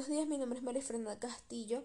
buenos días, mi nombre es María Fernanda Castillo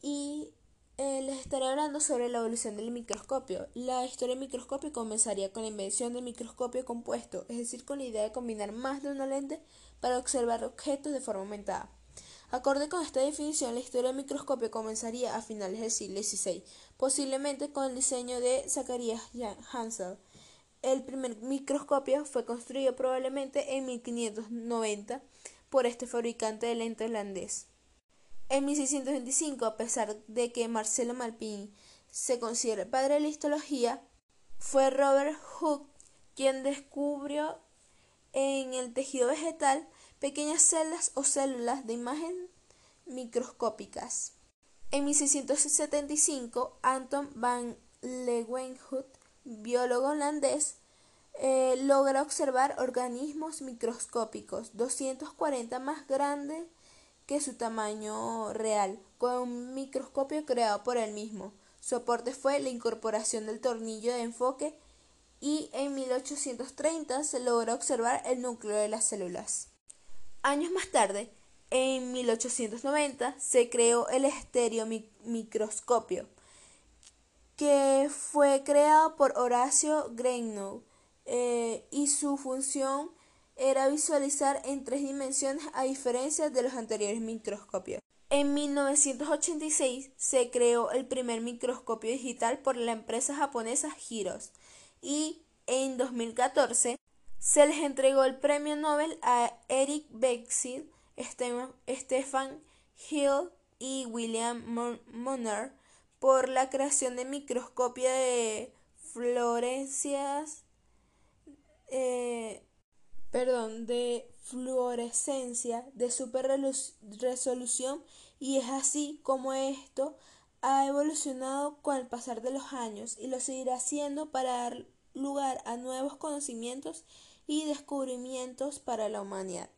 y eh, les estaré hablando sobre la evolución del microscopio. La historia del microscopio comenzaría con la invención del microscopio compuesto, es decir, con la idea de combinar más de una lente para observar objetos de forma aumentada. Acorde con esta definición, la historia del microscopio comenzaría a finales del siglo XVI, posiblemente con el diseño de Zacharias Hansel. El primer microscopio fue construido probablemente en 1590 por este fabricante de lentes holandés. En 1625, a pesar de que Marcelo Malpighi se considera el padre de la histología, fue Robert Hooke quien descubrió en el tejido vegetal pequeñas celdas o células de imagen microscópicas. En 1675, Anton van Leeuwenhoek, biólogo holandés, eh, logra observar organismos microscópicos 240 más grandes que su tamaño real, con un microscopio creado por él mismo. Su aporte fue la incorporación del tornillo de enfoque y en 1830 se logró observar el núcleo de las células. Años más tarde, en 1890, se creó el estereomicroscopio, que fue creado por Horacio Greenough eh, y su función era visualizar en tres dimensiones a diferencia de los anteriores microscopios. En 1986 se creó el primer microscopio digital por la empresa japonesa Giros y en 2014 se les entregó el premio Nobel a Eric Bexil, Stefan Hill y William Monner por la creación de microscopio de fluorescencias eh, perdón, de fluorescencia de super resolución y es así como esto ha evolucionado con el pasar de los años y lo seguirá haciendo para dar lugar a nuevos conocimientos y descubrimientos para la humanidad.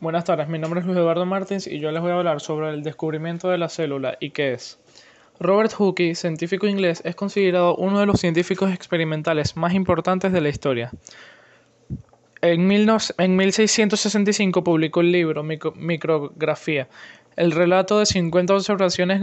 Buenas tardes, mi nombre es Luis Eduardo Martins y yo les voy a hablar sobre el descubrimiento de la célula y qué es. Robert Hooke, científico inglés, es considerado uno de los científicos experimentales más importantes de la historia. En, 1665 publicó el libro Micrografía, el relato de 50 observaciones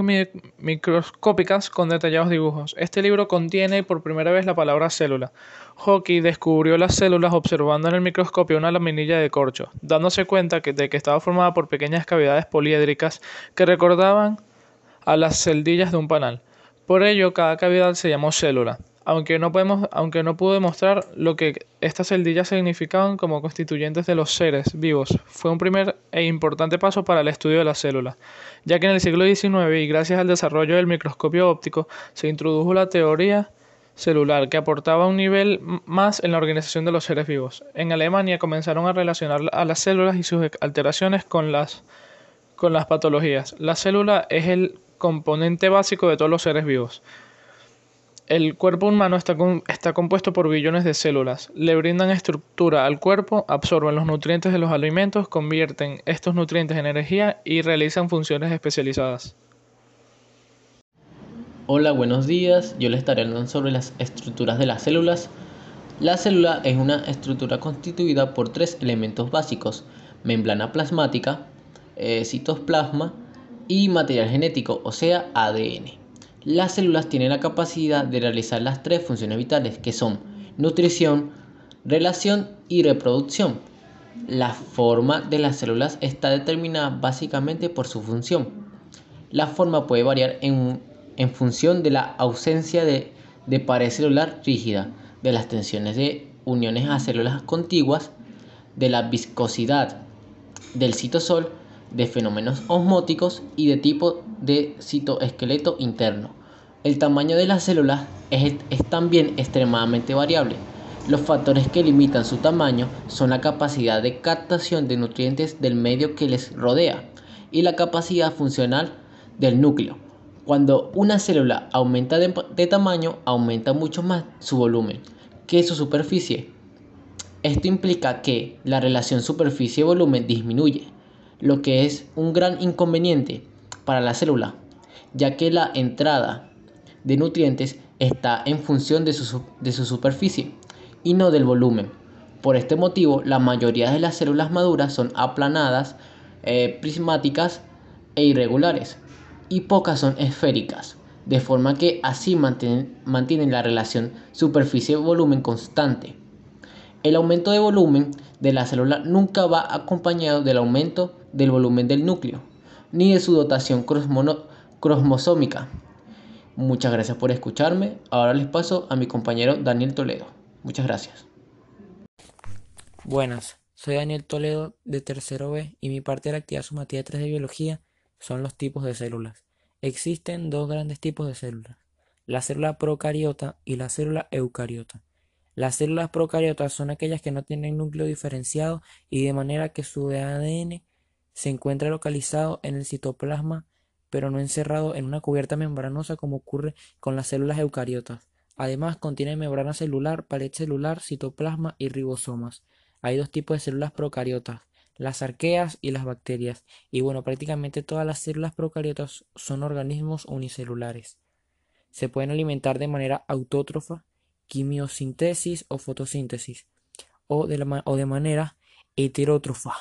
microscópicas con detallados dibujos. Este libro contiene por primera vez la palabra célula. Hooke descubrió las células observando en el microscopio una laminilla de corcho, dándose cuenta de que estaba formada por pequeñas cavidades poliédricas que recordaban a las celdillas de un panal. Por ello, cada cavidad se llamó célula, aunque no, podemos, aunque no pudo demostrar lo que estas celdillas significaban como constituyentes de los seres vivos. Fue un primer e importante paso para el estudio de la célula, ya que en el siglo XIX y gracias al desarrollo del microscopio óptico se introdujo la teoría celular que aportaba un nivel más en la organización de los seres vivos. En Alemania comenzaron a relacionar a las células y sus alteraciones con las, con las patologías. La célula es el componente básico de todos los seres vivos. El cuerpo humano está, está, compuesto por billones de células. Le brindan estructura al cuerpo, absorben los nutrientes de los alimentos, convierten estos nutrientes en energía y realizan funciones especializadas. Hola, buenos días. Yo les estaré hablando sobre las estructuras de las células. La célula es una estructura constituida por tres elementos básicos: membrana plasmática, eh, citoplasma y material genético, o sea, ADN. Las células tienen la capacidad de realizar las tres funciones vitales, que son nutrición, relación y reproducción. La forma de las células está determinada básicamente por su función. La forma puede variar en, función de la ausencia de, de pared celular rígida, de las tensiones de uniones a células contiguas, de la viscosidad del citosol de fenómenos osmóticos y de tipo de citoesqueleto interno. El tamaño de las células es, también extremadamente variable. Los factores que limitan su tamaño son la capacidad de captación de nutrientes del medio que les rodea y la capacidad funcional del núcleo. Cuando una célula aumenta de tamaño, aumenta mucho más su volumen que su superficie. Esto implica que la relación superficie-volumen disminuye lo que es un gran inconveniente para la célula, ya que la entrada de nutrientes está en función de su, de su superficie y no del volumen. Por este motivo, la mayoría de las células maduras son aplanadas eh, prismáticas e irregulares, y pocas son esféricas, de forma que así mantienen, mantienen la relación superficie-volumen constante. El aumento de volumen de la célula nunca va acompañado del aumento del volumen del núcleo, ni de su dotación cromosómica. Muchas gracias por escucharme. Ahora les paso a mi compañero Daniel Toledo. Muchas gracias. Buenas, soy Daniel Toledo de tercero B y mi parte de la actividad sumativa 3 de biología son los tipos de células. Existen dos grandes tipos de células, la célula procariota y la célula eucariota. Las células procariotas son aquellas que no tienen núcleo diferenciado y de manera que su ADN se encuentra localizado en el citoplasma pero no encerrado en una cubierta membranosa como ocurre con las células eucariotas. Además, contiene membrana celular, pared celular, citoplasma y ribosomas. Hay dos tipos de células procariotas, las arqueas y las bacterias. Y bueno, prácticamente todas las células procariotas son organismos unicelulares. Se pueden alimentar de manera autótrofa, quimiosíntesis o fotosíntesis, o de, o de manera heterótrofa,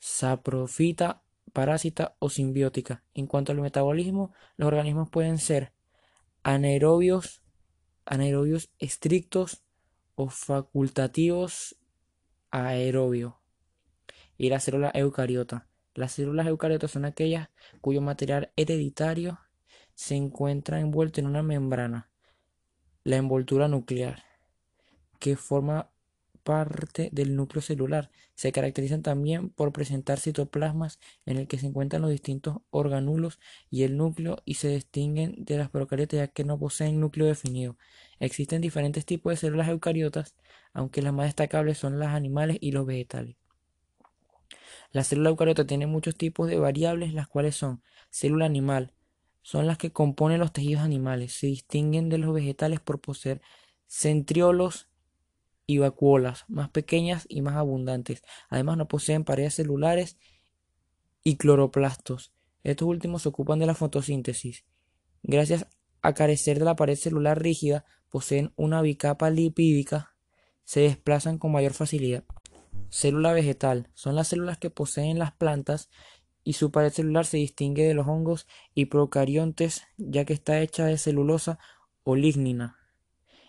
saprofita parásita o simbiótica. En cuanto al metabolismo, los organismos pueden ser anaerobios, anaerobios estrictos o facultativos aerobio. Y la célula eucariota. Las células eucariotas son aquellas cuyo material hereditario se encuentra envuelto en una membrana, la envoltura nuclear, que forma parte del núcleo celular. Se caracterizan también por presentar citoplasmas en el que se encuentran los distintos organulos y el núcleo y se distinguen de las procariotas ya que no poseen núcleo definido. Existen diferentes tipos de células eucariotas, aunque las más destacables son las animales y los vegetales. La célula eucariota tiene muchos tipos de variables, las cuales son célula animal, son las que componen los tejidos animales, se distinguen de los vegetales por poseer centriolos y vacuolas más pequeñas y más abundantes. Además no poseen paredes celulares y cloroplastos. Estos últimos se ocupan de la fotosíntesis. Gracias a carecer de la pared celular rígida, poseen una bicapa lipídica, se desplazan con mayor facilidad. Célula vegetal son las células que poseen las plantas y su pared celular se distingue de los hongos y procariontes ya que está hecha de celulosa o lignina.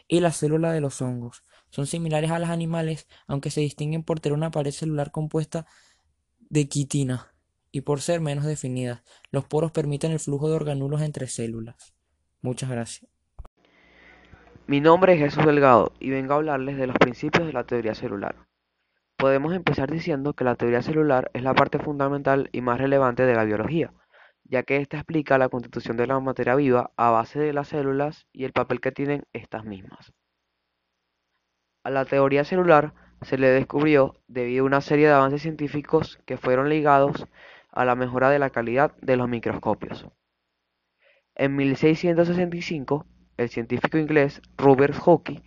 Y la célula de los hongos son similares a los animales, aunque se distinguen por tener una pared celular compuesta de quitina y por ser menos definidas. Los poros permiten el flujo de organulos entre células. Muchas gracias. Mi nombre es Jesús Delgado y vengo a hablarles de los principios de la teoría celular. Podemos empezar diciendo que la teoría celular es la parte fundamental y más relevante de la biología, ya que ésta explica la constitución de la materia viva a base de las células y el papel que tienen estas mismas. A la teoría celular se le descubrió debido a una serie de avances científicos que fueron ligados a la mejora de la calidad de los microscopios. En 1665, el científico inglés Robert Hooke,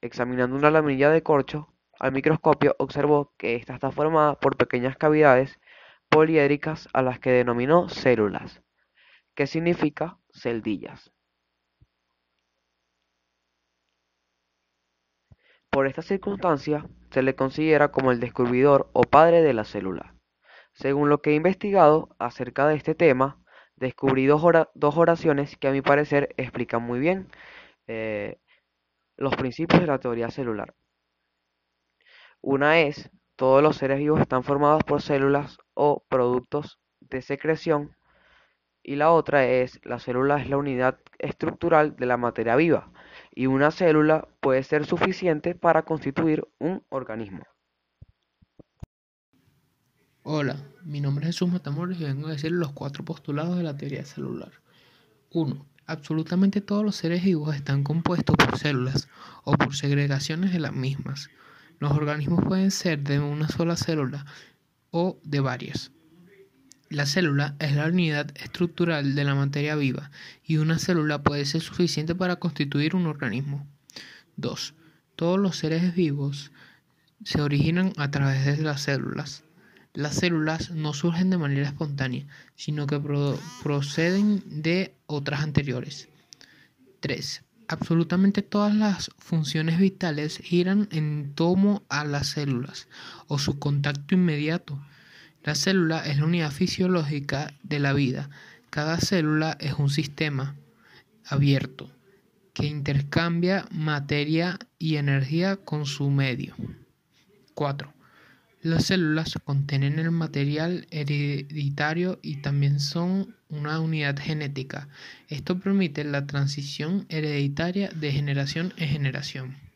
examinando una lamilla de corcho al microscopio, observó que ésta está formada por pequeñas cavidades poliédricas a las que denominó células, que significa celdillas. Por esta circunstancia, se le considera como el descubridor o padre de la célula. Según lo que he investigado acerca de este tema, descubrí dos, oraciones que a mi parecer explican muy bien eh, los principios de la teoría celular. Una es, todos los seres vivos están formados por células o productos de secreción y la otra es, la célula es la unidad estructural de la materia viva y una célula puede ser suficiente para constituir un organismo. Hola, mi nombre es Jesús Matamoros y vengo a decir los cuatro postulados de la teoría celular. 1. Absolutamente todos los seres vivos están compuestos por células o por segregaciones de las mismas. Los organismos pueden ser de una sola célula o de varias. La célula es la unidad estructural de la materia viva y una célula puede ser suficiente para constituir un organismo. 2. Todos los seres vivos se originan a través de las células. Las células no surgen de manera espontánea, sino que proceden de otras anteriores. 3. Absolutamente todas las funciones vitales giran en torno a las células o su contacto inmediato La célula es la unidad fisiológica de la vida. Cada célula es un sistema abierto que intercambia materia y energía con su medio. 4. Las células contienen el material hereditario y también son una unidad genética. Esto permite la transición hereditaria de generación en generación.